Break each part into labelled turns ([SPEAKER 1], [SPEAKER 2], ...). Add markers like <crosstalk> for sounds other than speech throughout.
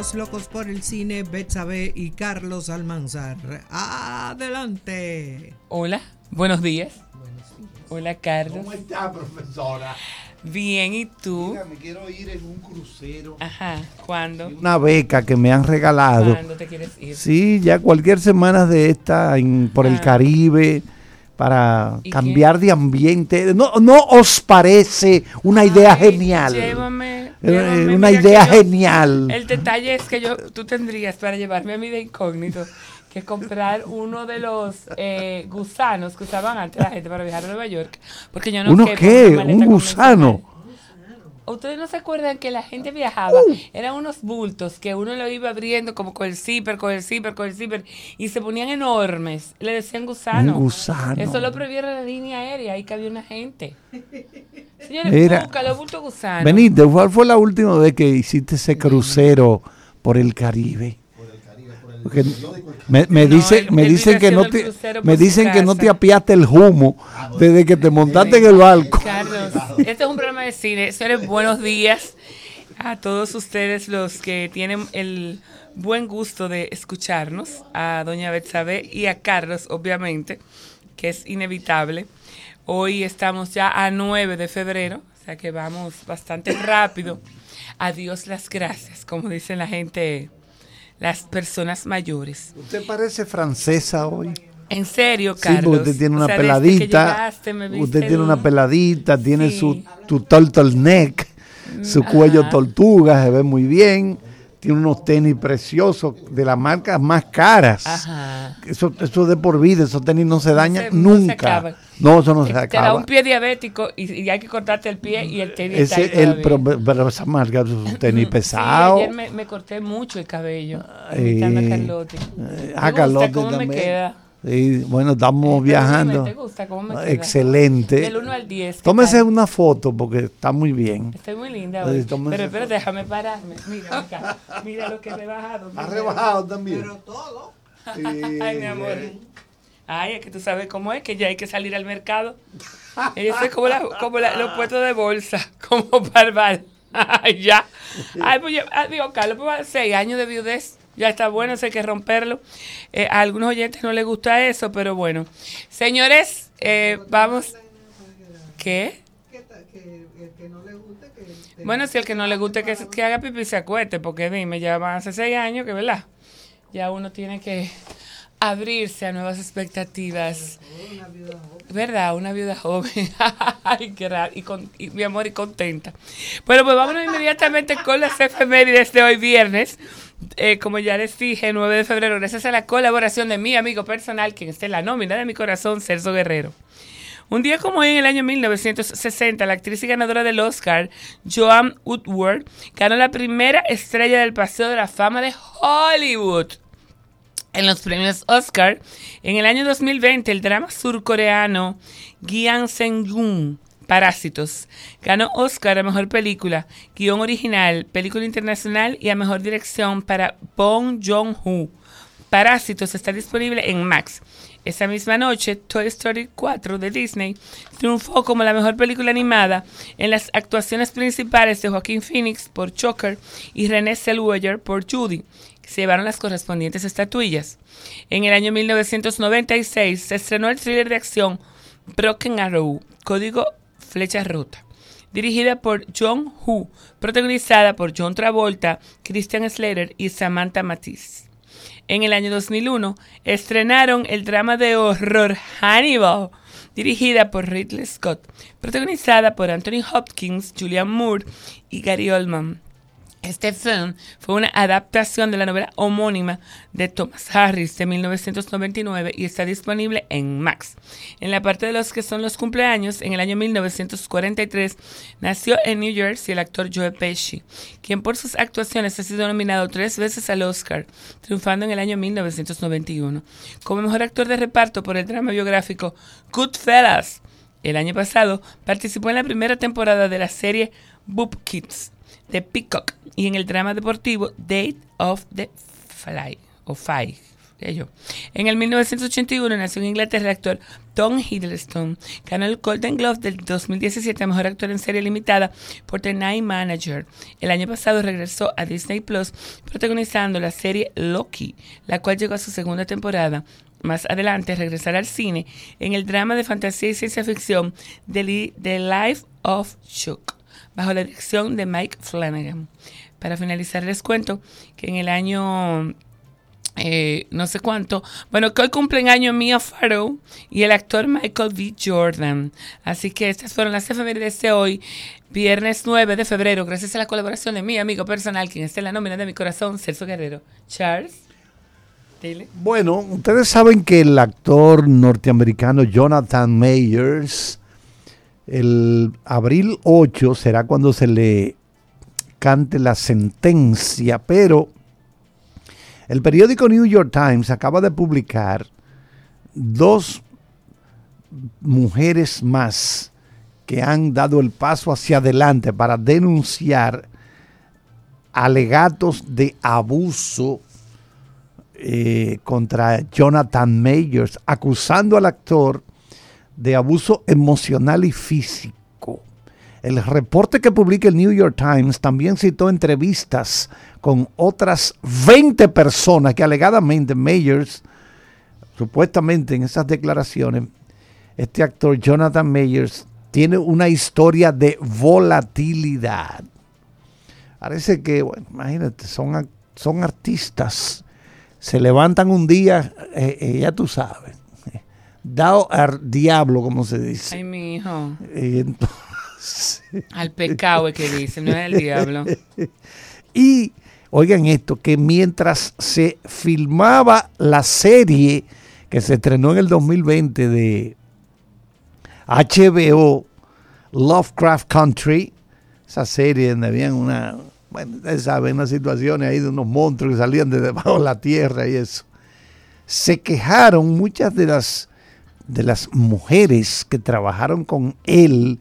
[SPEAKER 1] los locos por el cine, Betsabe y Carlos Almanzar. Adelante.
[SPEAKER 2] Hola, buenos días. Hola, Carlos.
[SPEAKER 3] ¿Cómo está, profesora?
[SPEAKER 2] Bien, ¿y tú?
[SPEAKER 3] Mira, me quiero ir en un crucero.
[SPEAKER 2] Ajá, ¿cuándo?
[SPEAKER 3] Una beca que me han regalado.
[SPEAKER 2] ¿Cuándo te quieres ir?
[SPEAKER 3] Sí, ya cualquier semana de esta en- por el
[SPEAKER 2] Ah.
[SPEAKER 3] Caribe para
[SPEAKER 2] ¿Y
[SPEAKER 3] cambiar de ambiente. ¿No, ¿No os parece una idea
[SPEAKER 2] Ay,
[SPEAKER 3] genial?
[SPEAKER 2] Llévame.
[SPEAKER 3] Eh,
[SPEAKER 2] llévame,
[SPEAKER 3] una idea
[SPEAKER 2] yo-
[SPEAKER 3] genial.
[SPEAKER 2] El detalle es que yo, tú tendrías para llevarme a mí de incógnito que comprar uno de los eh, gusanos que usaban antes la gente para viajar a Nueva York. Porque yo no
[SPEAKER 3] ¿Uno qué? ¿Un gusano?
[SPEAKER 2] ¿Ustedes no se acuerdan que la gente viajaba? Eran unos bultos que uno lo iba abriendo como con el zipper, con el zipper, con el zipper y se ponían enormes. Le decían gusano.
[SPEAKER 3] Un gusano.
[SPEAKER 2] Eso lo prohibieron la línea aérea, ahí cabía una gente. <laughs> Señores,
[SPEAKER 3] Mira.
[SPEAKER 2] búscalo, bulto gusano.
[SPEAKER 3] Benítez, ¿cuál fue la última vez que hiciste ese crucero por el Caribe? Porque me, me
[SPEAKER 2] No,
[SPEAKER 3] dice, me
[SPEAKER 2] él
[SPEAKER 3] dicen que no te, me dicen que no te apiaste el humo desde que te montaste en el barco.
[SPEAKER 2] Carlos, este es un programa de cine. Señores, buenos días a todos ustedes los que tienen el buen gusto de escucharnos, a doña Betsabe y a Carlos, obviamente, que es inevitable. Hoy estamos ya a 9 de febrero, o sea que vamos bastante rápido. Adiós las gracias, como dicen la gente, las personas mayores.
[SPEAKER 3] Usted parece francesa hoy.
[SPEAKER 2] En serio,
[SPEAKER 3] Sí,
[SPEAKER 2] Carlos.
[SPEAKER 3] porque usted tiene
[SPEAKER 2] O
[SPEAKER 3] una
[SPEAKER 2] sea,
[SPEAKER 3] peladita.
[SPEAKER 2] llegaste,
[SPEAKER 3] Usted tiene una peladita, tiene
[SPEAKER 2] Sí.
[SPEAKER 3] su tu turtleneck, su cuello tortuga, se ve muy bien. Tiene unos tenis preciosos de las marcas más caras.
[SPEAKER 2] Ajá.
[SPEAKER 3] Eso, eso de por vida, esos tenis no se dañan
[SPEAKER 2] se- no se
[SPEAKER 3] nunca. No, eso no se
[SPEAKER 2] Te da
[SPEAKER 3] acaba.
[SPEAKER 2] un pie diabético y, y hay que cortarte el pie y el tenis está
[SPEAKER 3] Ese,
[SPEAKER 2] ahí
[SPEAKER 3] el,
[SPEAKER 2] todavía.
[SPEAKER 3] pero, pero esa marca es un tenis
[SPEAKER 2] Sí,
[SPEAKER 3] pesado.
[SPEAKER 2] ayer me, me corté mucho el cabello imitando a Carlotti.
[SPEAKER 3] eh,
[SPEAKER 2] ¿Te
[SPEAKER 3] a Carlotti
[SPEAKER 2] cómo me
[SPEAKER 3] también.
[SPEAKER 2] queda?
[SPEAKER 3] Sí, bueno, estamos <laughs>
[SPEAKER 2] Pero
[SPEAKER 3] viajando.
[SPEAKER 2] dime, ¿te gusta cómo me queda?
[SPEAKER 3] Excelente.
[SPEAKER 2] Del 1 al 10. ¿qué
[SPEAKER 3] Tómese
[SPEAKER 2] tal?
[SPEAKER 3] una foto porque está muy bien.
[SPEAKER 2] Estoy muy linda
[SPEAKER 3] Sí,
[SPEAKER 2] hoy. Pero, pero déjame pararme. Mira, acá. Mira lo que he rebajado.
[SPEAKER 3] Ha
[SPEAKER 2] mira.
[SPEAKER 3] rebajado también.
[SPEAKER 1] todo. <laughs>
[SPEAKER 2] Ay, mi amor. Ay, es que tú sabes cómo es, que ya hay que salir al mercado. Ella es como, los puestos de bolsa, <laughs> como barbal. <laughs> Ay, ya. Ay, pues yo, ah, digo, Carlos, pues seis años de viudez. Ya está bueno, eso hay que romperlo. Eh, a algunos oyentes no les gusta eso, pero bueno. Señores, eh, vamos. ¿Qué? Bueno, si el que no le guste que, que haga pipí se acueste, porque dime, ya van hace seis años que, ¿verdad? Ya uno tiene que abrirse a nuevas expectativas. ¿Verdad? Una viuda joven. <laughs> Ay, qué raro. Y, con, y mi amor, y contenta. Bueno, pues vámonos inmediatamente con las efemérides de hoy viernes. Eh, como ya les dije, 9 de febrero, gracias a la colaboración de mi amigo personal, quien está en la nómina de mi corazón, Celso Guerrero. Un día como hoy, en el año 1960, la actriz y ganadora del Oscar, Joan Woodward, ganó la primera estrella del Paseo de la Fama de Hollywood. En los premios Oscar, en el año 2020, el drama surcoreano Gyan Seng-gun, Parásitos, ganó Oscar a Mejor Película, Guión Original, Película Internacional y a Mejor Dirección para Bong Joon-ho. Parásitos está disponible en Max. Esa misma noche, Toy Story 4 de Disney triunfó como la mejor película animada en las actuaciones principales de Joaquín Phoenix por Joker y René Zellweger por Judy, que se llevaron las correspondientes estatuillas. En el año 1996 se estrenó el thriller de acción Broken Arrow, código Flecha Rota, dirigida por John Hu, protagonizada por John Travolta, Christian Slater y Samantha Matisse. En el año 2001 estrenaron el drama de horror Hannibal, dirigida por Ridley Scott, protagonizada por Anthony Hopkins, Julianne Moore y Gary Oldman. Este film fue una adaptación de la novela homónima de Thomas Harris de 1999 y está disponible en Max. En la parte de los que son los cumpleaños, en el año 1943 nació en New Jersey el actor Joe Pesci, quien por sus actuaciones ha sido nominado tres veces al Oscar, triunfando en el año 1991 como mejor actor de reparto por el drama biográfico Goodfellas. El año pasado participó en la primera temporada de la serie Boop Kids de Peacock y en el drama deportivo Date of the Fly o Five. En el 1981 nació en Inglaterra el actor Tom Hiddleston. Ganó el Golden Globe del 2017 a Mejor Actor en Serie Limitada por The Night Manager. El año pasado regresó a Disney Plus protagonizando la serie Loki, la cual llegó a su segunda temporada. Más adelante regresará al cine en el drama de fantasía y ciencia ficción The Life of Chuck, bajo la dirección de Mike Flanagan. Para finalizar les cuento que en el año eh, no sé cuánto. Bueno, que hoy cumplen año Mia Farrow y el actor Michael B. Jordan. Así que estas fueron las efemérides de hoy, viernes 9 de febrero, gracias a la colaboración de mi amigo personal, quien está en la nómina de mi corazón, Celso Guerrero. Charles.
[SPEAKER 3] Bueno, ustedes saben que el actor norteamericano Jonathan Mayers, el abril 8 será cuando se le cante la sentencia, pero el periódico New York Times acaba de publicar dos mujeres más que han dado el paso hacia adelante para denunciar alegatos de abuso eh, contra Jonathan Mayers, acusando al actor de abuso emocional y físico. El reporte que publica el New York Times también citó entrevistas con otras 20 personas que alegadamente Mayers, supuestamente en esas declaraciones, este actor Jonathan Mayers tiene una historia de volatilidad. Parece que, bueno, imagínate, son, son artistas. Se levantan un día, eh, eh, ya tú sabes, dado al diablo, como se dice.
[SPEAKER 2] Ay, mi hijo. Al pecado es que dice, no es el diablo. <laughs>
[SPEAKER 3] y oigan esto, que mientras se filmaba la serie que se estrenó en el 2020 de HBO, Lovecraft Country, esa serie donde habían una, bueno, ustedes saben, unas situaciones ahí de unos monstruos que salían de debajo de la tierra y eso. Se quejaron muchas de las, de las mujeres que trabajaron con él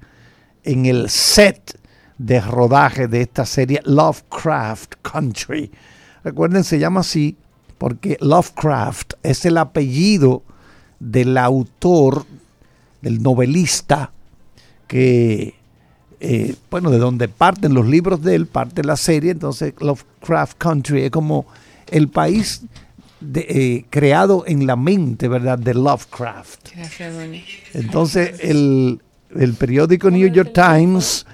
[SPEAKER 3] en el set de rodaje de esta serie Lovecraft Country. Recuerden, se llama así porque Lovecraft es el apellido del autor, del novelista, que, eh, bueno, de donde parten los libros de él, parte la serie, entonces Lovecraft Country es como el país eh, creado en la mente, ¿verdad?, de Lovecraft. Entonces, el, el periódico New York Times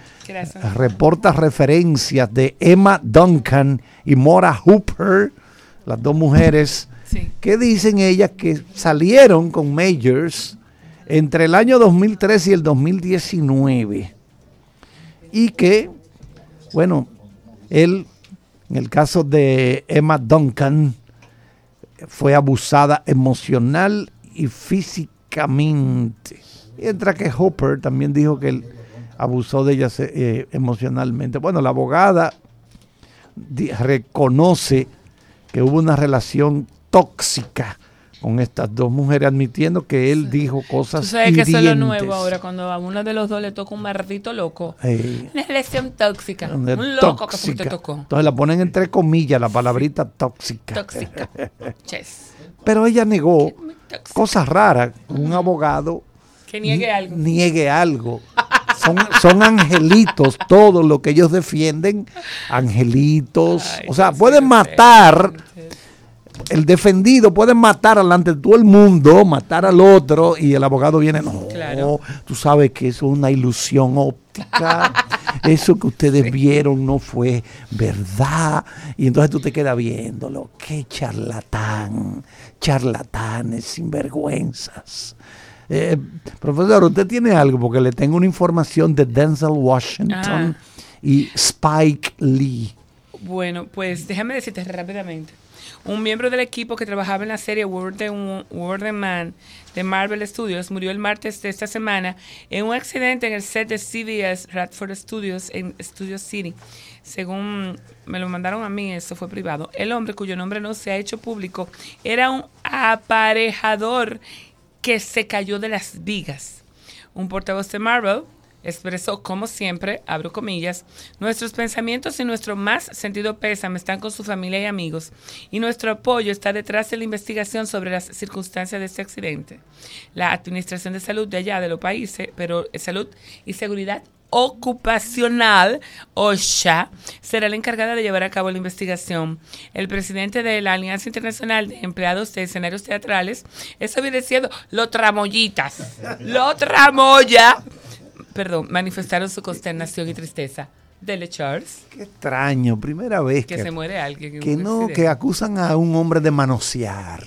[SPEAKER 3] reporta referencias de Emma Duncan y Mora Hooper, las dos mujeres, que dicen ellas que salieron con Majors entre el año 2013 y el 2019. Y que, bueno, él, en el caso de Emma Duncan, fue abusada emocional y físicamente. Mientras que Hopper también dijo que él abusó de ella eh, emocionalmente. Bueno, la abogada reconoce que hubo una relación tóxica con estas dos mujeres, admitiendo que él dijo cosas ¿Tú sabes que eso es lo nuevo
[SPEAKER 2] ahora, cuando a uno de los dos le toca un maldito loco. una relación tóxica. Un loco que te tocó.
[SPEAKER 3] Entonces la ponen entre comillas la palabrita tóxica. Tóxica. <laughs> Pero ella negó cosas raras. Un abogado
[SPEAKER 2] que niegue algo.
[SPEAKER 3] Niegue algo. Son, son angelitos todo lo que ellos defienden. <laughs> Angelitos. o sea, pueden matar. El defendido puede matar delante de todo el mundo, matar al otro, y el abogado viene, no, tú sabes que eso es una ilusión óptica, <laughs> eso que ustedes vieron no fue verdad, y entonces tú te quedas viéndolo, qué charlatán, charlatanes, sinvergüenzas. Eh, profesor, usted tiene algo porque le tengo una información de Denzel Washington ah. y Spike Lee.
[SPEAKER 2] Bueno, pues déjame decirte rápidamente. Un miembro del equipo que trabajaba en la serie World the Man de Marvel Studios murió el martes de esta semana en un accidente en el set de CBS Radford Studios en Studio City. Según me lo mandaron a mí, eso fue privado. El hombre cuyo nombre no se ha hecho público era un aparejador que se cayó de las vigas. Un portavoz de Marvel expresó, como siempre, abro comillas, nuestros pensamientos y nuestro más sentido pésame están con su familia y amigos, y nuestro apoyo está detrás de la investigación sobre las circunstancias de este accidente. La Administración de Salud de allá, de los países, pero Salud y Seguridad Ocupacional, OSHA, será la encargada de llevar a cabo la investigación. El presidente de la Alianza Internacional de Empleados de Escenarios Teatrales eso viene siendo los tramoyitas. Los tramoya, perdón, manifestaron su consternación y tristeza. Dele Charles.
[SPEAKER 3] Qué extraño, primera vez
[SPEAKER 2] que, se muere alguien.
[SPEAKER 3] Que no, que acusan a un hombre de manosear.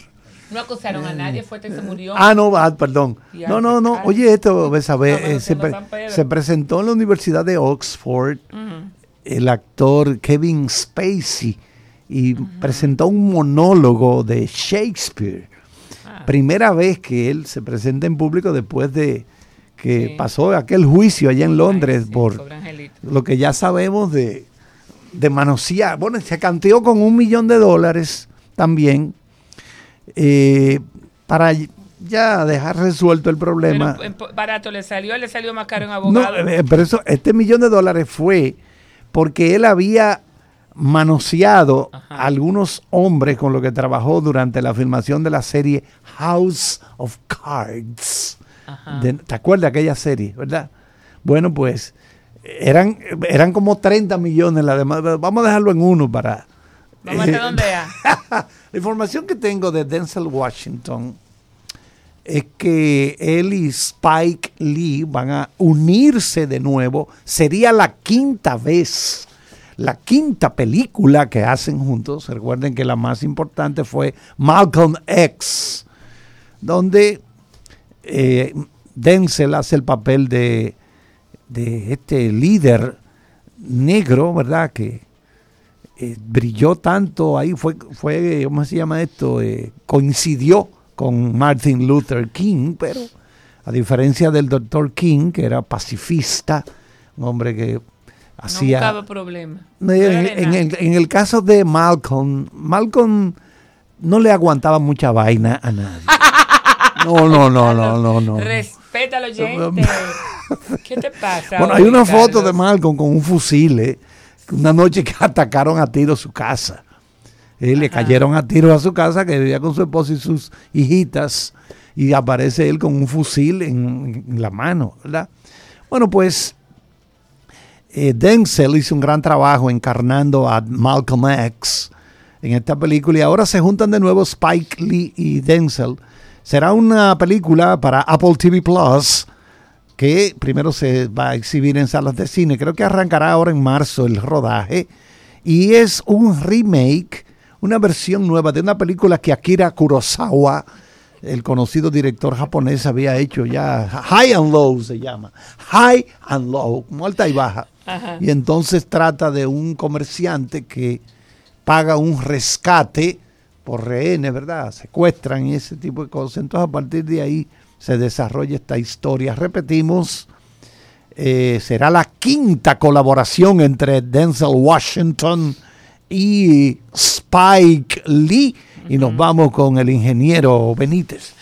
[SPEAKER 2] No acusaron a nadie, fue que se murió.
[SPEAKER 3] Ah, no, ah, perdón. No, no, no. Oye, esto, ves a ver, se, presentó en la Universidad de Oxford el actor Kevin Spacey y presentó un monólogo de Shakespeare. Ah. Primera vez que él se presenta en público después de que pasó aquel juicio allá en Londres por lo que ya sabemos de, de manosear. Bueno, se canteó con un millón de dólares también eh, para ya dejar resuelto el problema.
[SPEAKER 2] barato le salió, le salió más caro en abogado.
[SPEAKER 3] No, eh, pero eso, este millón de dólares fue porque él había manoseado a algunos hombres con los que trabajó durante la filmación de la serie House of Cards. ¿Te acuerdas de aquella serie, verdad? Bueno, pues eran, eran como 30 millones la demás. Vamos a dejarlo en uno para...
[SPEAKER 2] Vamos a dónde <laughs>
[SPEAKER 3] La información que tengo de Denzel Washington es que él y Spike Lee van a unirse de nuevo. Sería la quinta vez, la quinta película que hacen juntos. Recuerden que la más importante fue Malcolm X, donde eh, Denzel hace el papel de, de este líder negro, ¿verdad? Que eh, brilló tanto ahí, fue, fue, ¿cómo se llama esto? Eh, coincidió con Martin Luther King, pero a diferencia del doctor King, que era pacifista, un hombre que hacía...
[SPEAKER 2] No problema.
[SPEAKER 3] en, el, caso de Malcolm, Malcolm no le aguantaba mucha vaina a nadie. <laughs> No, no, no, no, no, no.
[SPEAKER 2] Respeta a gente. <laughs> ¿Qué te pasa?
[SPEAKER 3] Bueno, hay una foto de Malcolm con un fusil, ¿eh? una noche que atacaron a tiro su casa. Eh, le cayeron a tiro a su casa que vivía con su esposa y sus hijitas y aparece él con un fusil en, la mano, ¿verdad? Bueno, pues eh, Denzel hizo un gran trabajo encarnando a Malcolm X en esta película y ahora se juntan de nuevo Spike Lee y Denzel. Será una película para Apple TV Plus que primero se va a exhibir en salas de cine. Creo que arrancará ahora en marzo el rodaje. Y es un remake, una versión nueva de una película que Akira Kurosawa, el conocido director japonés, había hecho ya. High and Low se llama. High and Low, alta y baja. Y entonces trata de un comerciante que paga un rescate por rehenes, ¿verdad? Secuestran y ese tipo de cosas. Entonces a partir de ahí se desarrolla esta historia. Repetimos, eh, será la quinta colaboración entre Denzel Washington y Spike Lee. Y nos vamos con el ingeniero Benítez.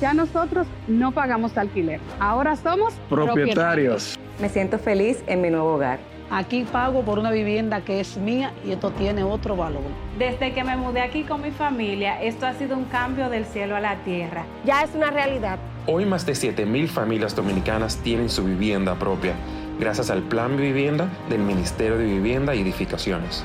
[SPEAKER 4] Ya nosotros no pagamos alquiler, ahora somos propietarios.
[SPEAKER 5] Me siento feliz en mi nuevo hogar.
[SPEAKER 6] Aquí pago por una vivienda que es mía y esto tiene otro valor.
[SPEAKER 7] Desde que me mudé aquí con mi familia, esto ha sido un cambio del cielo a la tierra.
[SPEAKER 8] Ya es una realidad.
[SPEAKER 9] Hoy más de 7.000 familias dominicanas tienen su vivienda propia, gracias al Plan Vivienda del Ministerio de Vivienda y Edificaciones.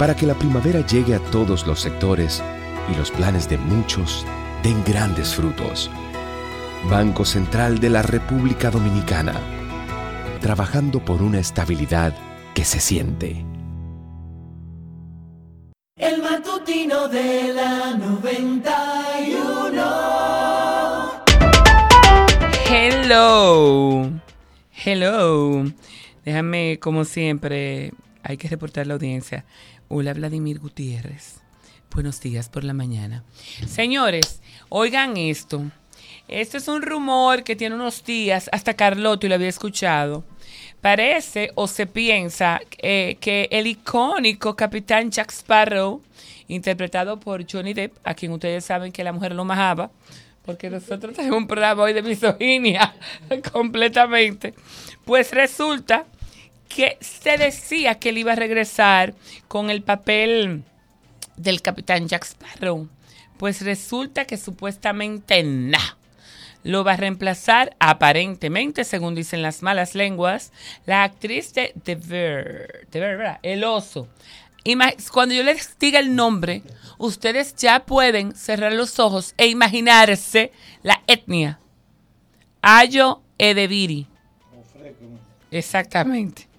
[SPEAKER 10] Para que la primavera llegue a todos los sectores y los planes de muchos den grandes frutos. Banco Central de la República Dominicana. Trabajando por una estabilidad que se siente.
[SPEAKER 8] El matutino de la 91.
[SPEAKER 2] Hello. Hello. Déjame, como siempre, hay que reportar la audiencia. Hola, Vladimir Gutiérrez. Buenos días por la mañana. Señores, oigan esto. Este es un rumor que tiene unos días, hasta Carlotto lo había escuchado. Parece o se piensa eh, que el icónico capitán Jack Sparrow, interpretado por Johnny Depp, a quien ustedes saben que la mujer lo majaba, porque nosotros <laughs> tenemos un programa hoy de misoginia <laughs> completamente, pues resulta que se decía que él iba a regresar con el papel del capitán Jack Sparrow. Pues resulta que supuestamente nada lo va a reemplazar aparentemente, según dicen las malas lenguas, la actriz de The Bear, The Bear ¿verdad? El oso. Cuando yo les diga el nombre, ustedes ya pueden cerrar los ojos e imaginarse la etnia. Ayo Edebiri. Exactamente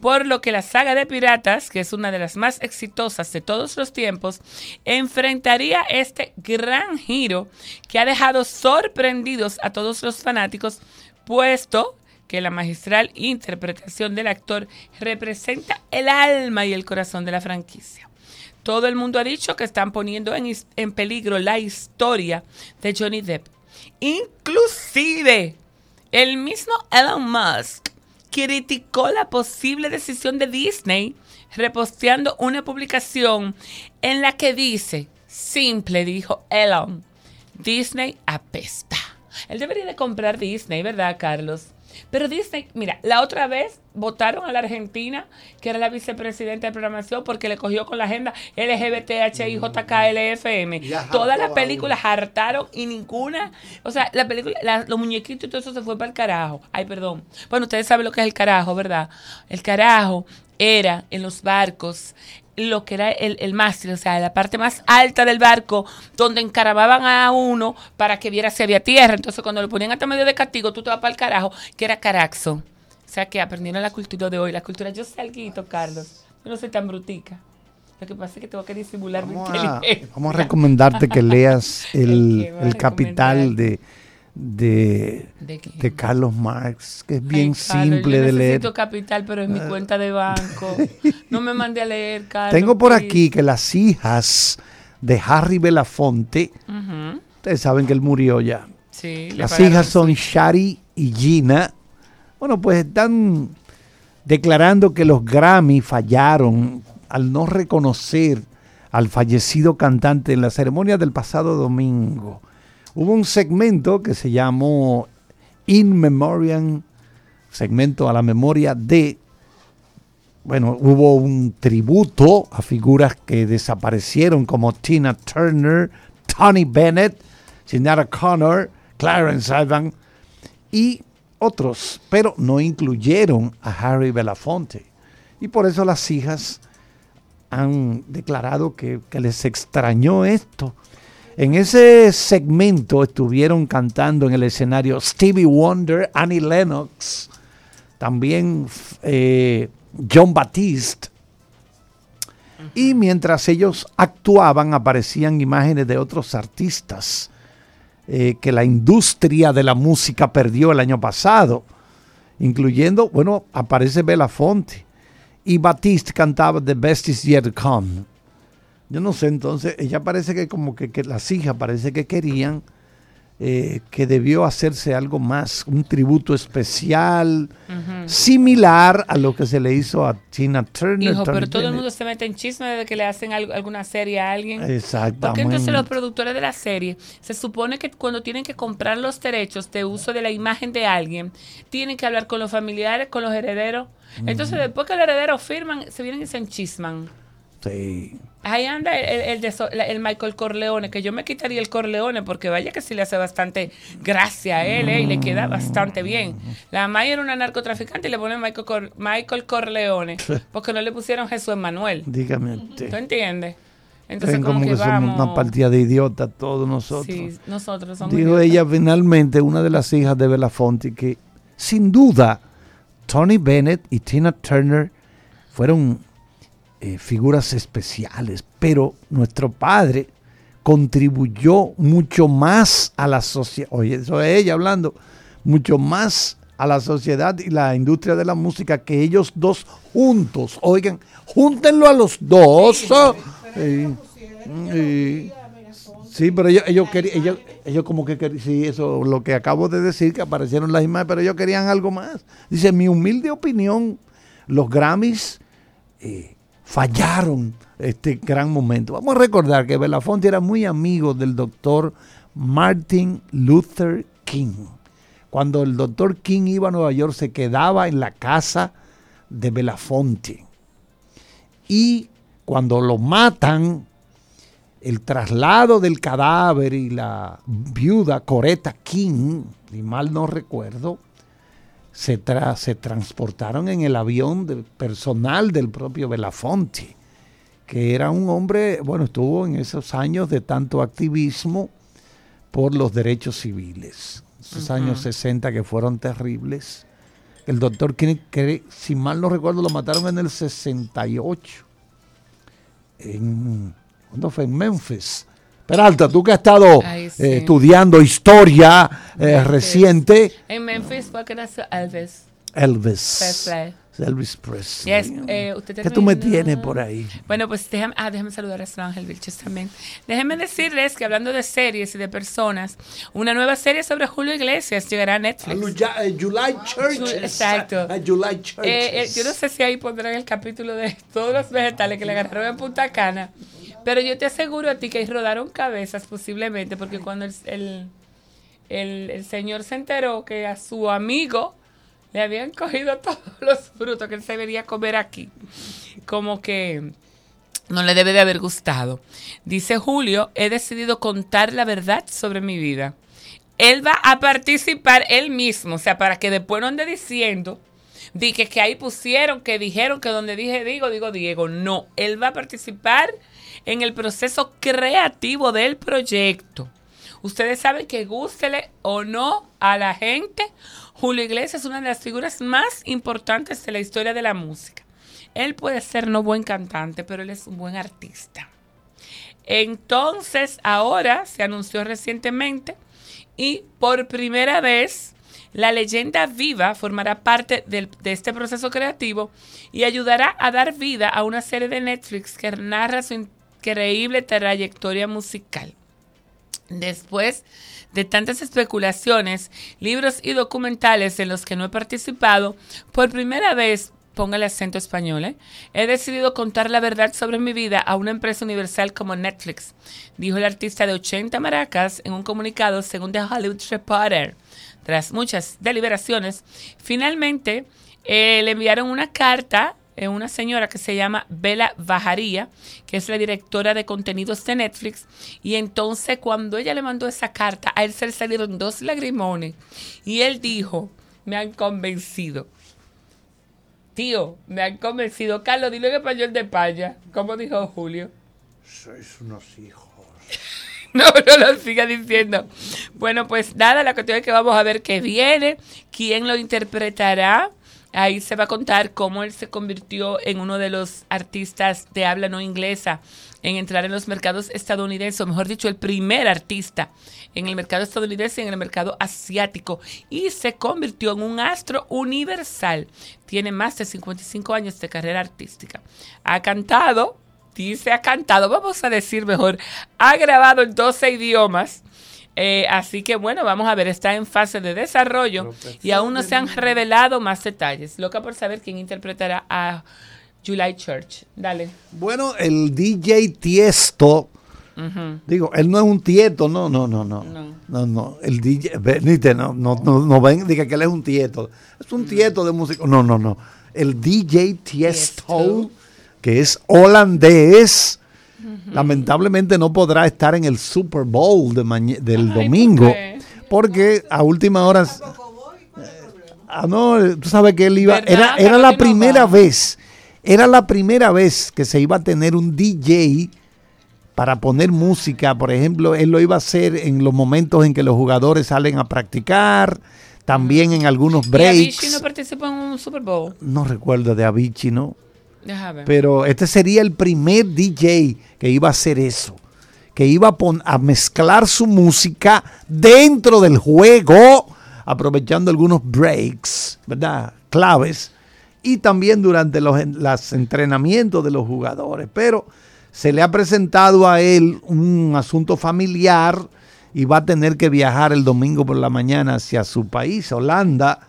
[SPEAKER 2] por lo que la saga de piratas, que es una de las más exitosas de todos los tiempos, enfrentaría este gran giro que ha dejado sorprendidos a todos los fanáticos, puesto que la magistral interpretación del actor representa el alma y el corazón de la franquicia. Todo el mundo ha dicho que están poniendo en, en peligro la historia de Johnny Depp. Inclusive el mismo Elon Musk criticó la posible decisión de Disney reposteando una publicación en la que dice, simple, dijo Elon, Disney apesta. Él debería de comprar Disney, ¿verdad, Carlos? Pero Disney, mira, la otra vez votaron a la Argentina, que era la vicepresidenta de programación, porque le cogió con la agenda LGBTHIJKLFM. Todas las películas hartaron y ninguna, o sea, la película, los muñequitos y todo eso se fue para el carajo. Ay, perdón. Bueno, ustedes saben lo que es el carajo, ¿verdad? El carajo era en los barcos lo que era el, el mástil, o sea, la parte más alta del barco, donde encaramaban a uno para que viera si había tierra. Entonces, cuando lo ponían hasta medio de castigo, tú te vas para el carajo, que era caraxo. O sea, que aprendieron la cultura de hoy. La cultura, yo sé algo, Carlos. Yo no soy tan brutica. Lo que pasa es que tengo que disimular
[SPEAKER 3] vamos
[SPEAKER 2] mi
[SPEAKER 3] a, Vamos a recomendarte que leas <laughs> el, el capital de de, ¿De, Carlos Marx, que es bien simple de leer.
[SPEAKER 2] Necesito capital, pero en mi cuenta de banco. <laughs> No me mande a leer, Carlos.
[SPEAKER 3] Tengo por aquí que las hijas de Harry Belafonte, ustedes saben que él murió ya.
[SPEAKER 2] Sí,
[SPEAKER 3] las hijas son Shari y Gina. Bueno, pues están declarando que los Grammy fallaron al no reconocer al fallecido cantante en la ceremonia del pasado domingo hubo un segmento que se llamó In Memoriam, segmento a la memoria de, bueno, hubo un tributo a figuras que desaparecieron como Tina Turner, Tony Bennett, Sinead Connor, Clarence Ivan y otros, pero no incluyeron a Harry Belafonte. Y por eso las hijas han declarado que les extrañó esto en ese segmento estuvieron cantando en el escenario Stevie Wonder, Annie Lennox, también eh, John Batiste. Y mientras ellos actuaban aparecían imágenes de otros artistas eh, que la industria de la música perdió el año pasado, incluyendo, bueno, aparece Belafonte. Y Batiste cantaba The Best Is Yet to Come. Yo no sé, entonces ella parece que como que, las hijas parece que querían eh, que debió hacerse algo más, un tributo especial, similar a lo que se le hizo a Tina Turner.
[SPEAKER 2] Hijo, pero todo el mundo se mete en chisme de que le hacen alguna serie a alguien.
[SPEAKER 3] Exactamente.
[SPEAKER 2] Porque entonces los productores de la serie, se supone que cuando tienen que comprar los derechos de uso de la imagen de alguien, tienen que hablar con los familiares, con los herederos. Entonces después que los herederos firman, se vienen y se enchisman.
[SPEAKER 3] Sí.
[SPEAKER 2] Ahí anda el, el, Michael Corleone, que yo me quitaría el Corleone porque vaya que sí le hace bastante gracia a él eh, y le queda bastante bien. La May era una narcotraficante y le ponen Michael, Michael Corleone porque no le pusieron Jesús Manuel.
[SPEAKER 3] Dígame
[SPEAKER 2] ¿Tú entiendes? Entonces,
[SPEAKER 3] como, que, somos una partida de idiotas todos nosotros. Sí,
[SPEAKER 2] nosotros somos
[SPEAKER 3] Dijo ella finalmente, una de las hijas de Belafonte, que sin duda Tony Bennett y Tina Turner fueron eh, figuras especiales, pero nuestro padre contribuyó mucho más a la sociedad, oye, eso es ella hablando, mucho más a la sociedad y la industria de la música que ellos dos juntos. Oigan, júntenlo a los dos. Sí, pero ellos, ellos querían, ellos, ellos, como que querían, sí, eso, lo que acabo de decir, que aparecieron las imágenes, pero ellos querían algo más. Dice, mi humilde opinión, los Grammys eh, fallaron este gran momento. Vamos a recordar que Belafonte era muy amigo del doctor Martin Luther King. Cuando el doctor King iba a Nueva York, se quedaba en la casa de Belafonte. Y cuando lo matan, el traslado del cadáver y la viuda Coretta King, si mal no recuerdo, se, se transportaron en el avión de personal del propio Belafonte, que era un hombre, bueno, estuvo en esos años de tanto activismo por los derechos civiles, esos años 60 que fueron terribles. El doctor que si mal no recuerdo, lo mataron en el 68, en, ¿cuándo fue? En Memphis Peralta, tú que has estado eh, estudiando historia eh, reciente.
[SPEAKER 2] En Memphis fue que nació Elvis.
[SPEAKER 3] Elvis. Presley. Elvis Presley.
[SPEAKER 2] Eh,
[SPEAKER 3] ¿Qué tú me tienes por ahí?
[SPEAKER 2] Bueno, pues déjame, ah, déjame saludar a Ángel Vilches también. Déjenme decirles que hablando de series y de personas, una nueva serie sobre Julio Iglesias llegará a Netflix.
[SPEAKER 3] A July Church.
[SPEAKER 2] Exacto.
[SPEAKER 3] A July Church.
[SPEAKER 2] yo no sé si ahí pondrán el capítulo de todos los vegetales que le agarraron en Punta Cana. Pero yo te aseguro a ti que rodaron cabezas posiblemente, porque cuando el, el, señor se enteró que a su amigo le habían cogido <laughs> todos los frutos que él se debería comer aquí, como que no le debe de haber gustado. Dice Julio, he decidido contar la verdad sobre mi vida. Él va a participar él mismo, o sea, para que después no ande diciendo dije que ahí pusieron, que dijeron que donde dije digo, digo Diego. No, él va a participar en el proceso creativo del proyecto. Ustedes saben que gústele o no a la gente, Julio Iglesias es una de las figuras más importantes de la historia de la música. Él puede ser no buen cantante, pero él es un buen artista. Entonces, ahora se anunció recientemente y por primera vez la leyenda viva formará parte de este proceso creativo y ayudará a dar vida a una serie de Netflix que narra su increíble trayectoria musical. Después de tantas especulaciones, libros y documentales en los que no he participado, por primera vez, ponga el acento español, ¿eh? he decidido contar la verdad sobre mi vida a una empresa universal como Netflix, dijo el artista de 80 maracas en un comunicado según The Hollywood Reporter. Tras muchas deliberaciones, finalmente eh, le enviaron una carta una señora que se llama Bela Bajaría, que es la directora de contenidos de Netflix. Y entonces cuando ella le mandó esa carta, a él se le salieron dos lagrimones. Y él dijo, me han convencido. Tío, me han convencido. Carlos, dilo en español de Paya. ¿Cómo dijo Julio?
[SPEAKER 3] Sois unos hijos. <laughs>
[SPEAKER 2] no, no lo siga diciendo. Bueno, pues nada, la cuestión es que vamos a ver qué viene, quién lo interpretará. Ahí se va a contar cómo él se convirtió en uno de los artistas de habla no inglesa en entrar en los mercados estadounidenses, o mejor dicho, el primer artista en el mercado estadounidense y en el mercado asiático, y se convirtió en un astro universal. Tiene más de 55 años de carrera artística. Ha cantado, dice ha cantado, vamos a decir mejor, ha grabado en 12 idiomas eh, así que bueno, vamos a ver, está en fase de desarrollo y aún no se han revelado más detalles. Loca por saber quién interpretará a July Church. Dale.
[SPEAKER 3] Bueno, el DJ Tiesto. Digo, él no es un tieto, no, no, no, no. No, no. El DJ, venite, no, no, no, no ven, diga que él es un tieto. Es un tieto de música. No, no, no. El DJ Tiesto que es holandés, lamentablemente no podrá estar en el Super Bowl de del domingo, porque a última hora... Ah, no, tú sabes que él iba... Era, era la primera vez, era la primera vez que se iba a tener un DJ para poner música, por ejemplo, él lo iba a hacer en los momentos en que los jugadores salen a practicar, también en algunos breaks. ¿Y
[SPEAKER 2] Avicii no participó en un Super Bowl?
[SPEAKER 3] No recuerdo de Avicii, ¿no? Pero este sería el primer DJ que iba a hacer eso, que iba a, a mezclar su música dentro del juego, aprovechando algunos breaks, ¿verdad? Claves, y también durante los, los entrenamientos de los jugadores. Pero se le ha presentado a él un asunto familiar y va a tener que viajar el domingo por la mañana hacia su país, Holanda.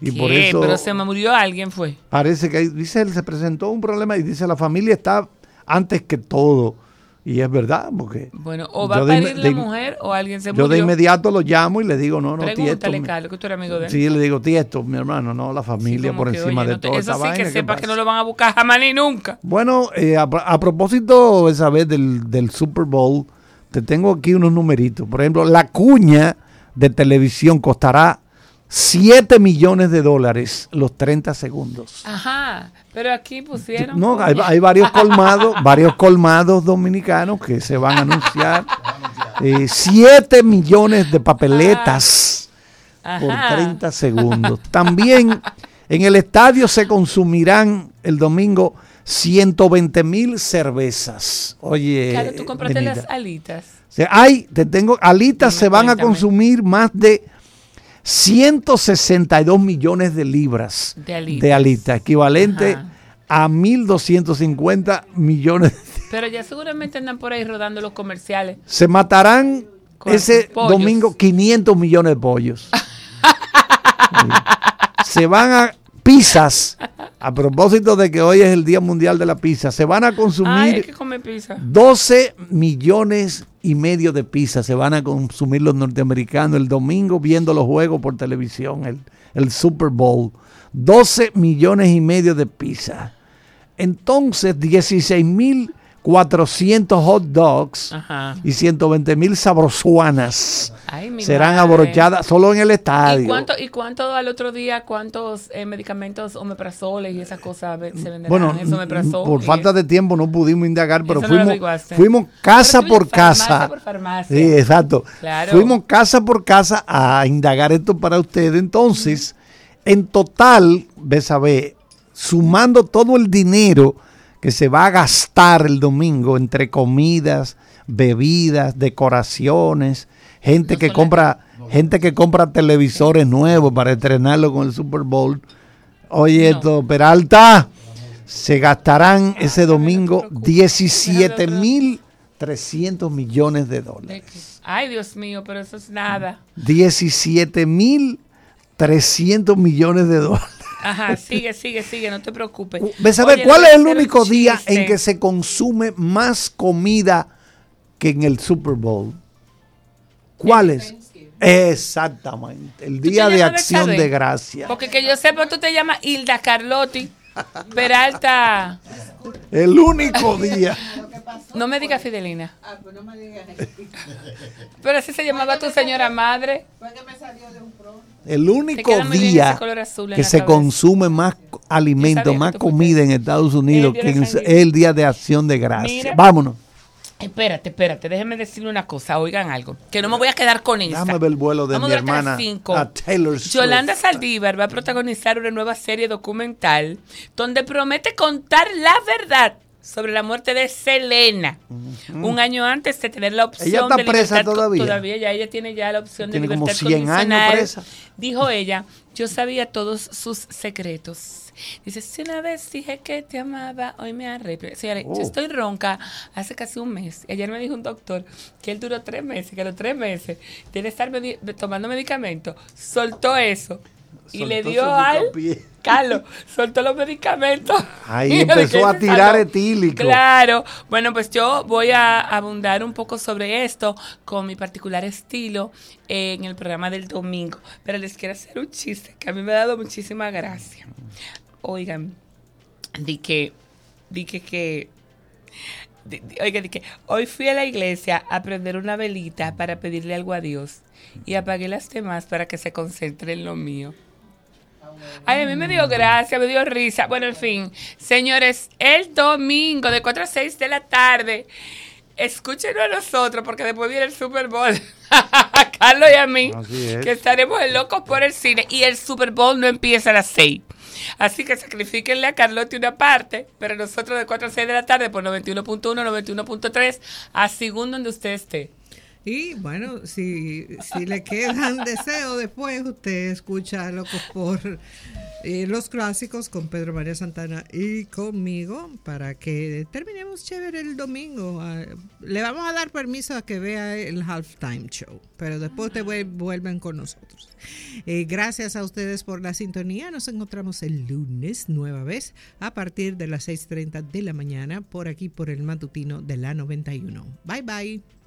[SPEAKER 3] Y por eso.
[SPEAKER 2] Pero se me murió alguien, fue.
[SPEAKER 3] Parece que dice él se presentó un problema y dice la familia está antes que todo. Y es verdad, porque.
[SPEAKER 2] Bueno, o va a parir la mujer o alguien se murió.
[SPEAKER 3] Yo de inmediato lo llamo y le digo, no, no,
[SPEAKER 2] Pregúntale, Carlos, que tú eres amigo de él.
[SPEAKER 3] Sí, le digo, tiesto, mi hermano, no, la familia por encima de todo.
[SPEAKER 2] Eso sí que sepa que no lo van a buscar jamás ni nunca.
[SPEAKER 3] Bueno, eh, a, propósito esa vez del, del Super Bowl, te tengo aquí unos numeritos. Por ejemplo, la cuña de televisión costará 7 millones de dólares los 30 segundos.
[SPEAKER 2] Ajá, pero aquí pusieron.
[SPEAKER 3] No, hay, varios <laughs> colmados, varios colmados dominicanos que se van a anunciar. 7 eh, millones de papeletas por 30 segundos. También en el estadio se consumirán el domingo 120 mil cervezas. Oye.
[SPEAKER 2] Claro, tú compraste las alitas.
[SPEAKER 3] hay, te tengo, alitas se van a consumir más de 162 millones de libras de alitas, equivalente a 1.250 millones.
[SPEAKER 2] Pero ya seguramente andan por ahí rodando los comerciales.
[SPEAKER 3] Se matarán ese domingo 500 millones de pollos. <laughs> Se van a pizzas. A propósito de que hoy es el Día Mundial de la Pizza, se van a consumir 12 millones y medio de pizza se van a consumir los norteamericanos el domingo viendo los juegos por televisión, el, el Super Bowl. 12 millones y medio de pizza. Entonces, 16 mil 400 hot dogs y 120 mil sabrosuanas serán abrochadas solo en el estadio.
[SPEAKER 2] ¿Y cuánto, ¿Y cuánto al otro día, cuántos eh, medicamentos omeprazoles y esas cosas se venderán?
[SPEAKER 3] Bueno, por falta de tiempo no pudimos indagar, pero fuimos, fuimos casa por casa. Por farmacia. Sí, exacto. Fuimos casa por casa a indagar esto para ustedes. Entonces, en total, ves a ver, sumando todo el dinero que se va a gastar el domingo entre comidas, bebidas, decoraciones, gente que compra, gente que compra televisores nuevos para estrenarlo con el Super Bowl. Oye, esto, Peralta, se gastarán ese domingo 17 mil 300 millones de dólares.
[SPEAKER 2] Ay, Dios mío, pero eso es nada.
[SPEAKER 3] 17 mil 300 millones de dólares.
[SPEAKER 2] Ajá, sigue, sigue, sigue, no te preocupes.
[SPEAKER 3] ¿Ves a cuál es el único día en que se consume más comida que en el Super Bowl? ¿Cuál es? Exactamente, el día de acción de gracia.
[SPEAKER 2] Porque que yo sepa, tú te llamas Hilda Carlotti Peralta.
[SPEAKER 3] El único día. <laughs>
[SPEAKER 2] No me digas Fidelina. Ah, pues no me digas. <laughs> Pero así se llamaba tu señora madre. Fue que me salió
[SPEAKER 3] de un el único día que se consume más alimento, más comida en Estados Unidos que es el Día de Acción de Gracia. Vámonos.
[SPEAKER 2] Espérate, espérate, déjenme decirle una cosa, oigan algo, que no me voy a quedar con esta.
[SPEAKER 3] Dame ver el vuelo de mi hermana a Taylor Swift.
[SPEAKER 2] Yolanda Saldívar va a protagonizar una nueva serie documental donde promete contar la verdad sobre la muerte de Selena. Un año antes de tener la opción
[SPEAKER 3] ella está presa todavía.
[SPEAKER 2] Todavía ya ella tiene ya la opción
[SPEAKER 3] de
[SPEAKER 2] libertad
[SPEAKER 3] como 100 años presa.
[SPEAKER 2] Dijo ella, yo sabía todos sus secretos. Dice, si una vez dije que te amaba, hoy me arrepiento. Señores, yo oh. estoy ronca hace casi un mes. Ayer me dijo un doctor que él duró tres meses, que a los tres meses tiene estar tomando medicamentos. Soltó eso y le dio al <laughs> Carlos, soltó los medicamentos.
[SPEAKER 3] Ahí <laughs> empezó a tirar etílico.
[SPEAKER 2] Claro. Bueno, pues yo voy a abundar un poco sobre esto con mi particular estilo en el programa del domingo. Pero les quiero hacer un chiste que a mí me ha dado muchísima gracia. Oigan, de que dije que Oiga, dije, hoy fui a la iglesia a prender una velita para pedirle algo a Dios y apagué las demás para que se concentre en lo mío. Ay, a mí me dio gracia, me dio risa. Bueno, en fin, señores, el domingo de 4 a 6 de la tarde, escúchenos a nosotros porque después viene el Super Bowl. <laughs> a Carlos y a mí, que estaremos locos por el cine y el Super Bowl no empieza a las 6. Así que sacrifíquenle a Carlotti una parte, pero nosotros de 4 a 6 de la tarde por 91.1, 91.3, a según donde usted esté.
[SPEAKER 1] Y bueno, si, si le quedan <laughs> deseos después, usted escucha Locos por eh, los clásicos con Pedro María Santana y conmigo para que terminemos chévere el domingo. Ah, le vamos a dar permiso a que vea el halftime show, pero después te vuelven con nosotros. Eh, gracias a ustedes por la sintonía. Nos encontramos el lunes nueva vez a partir de las 6.30 de la mañana por aquí por el matutino de la 91. Bye bye.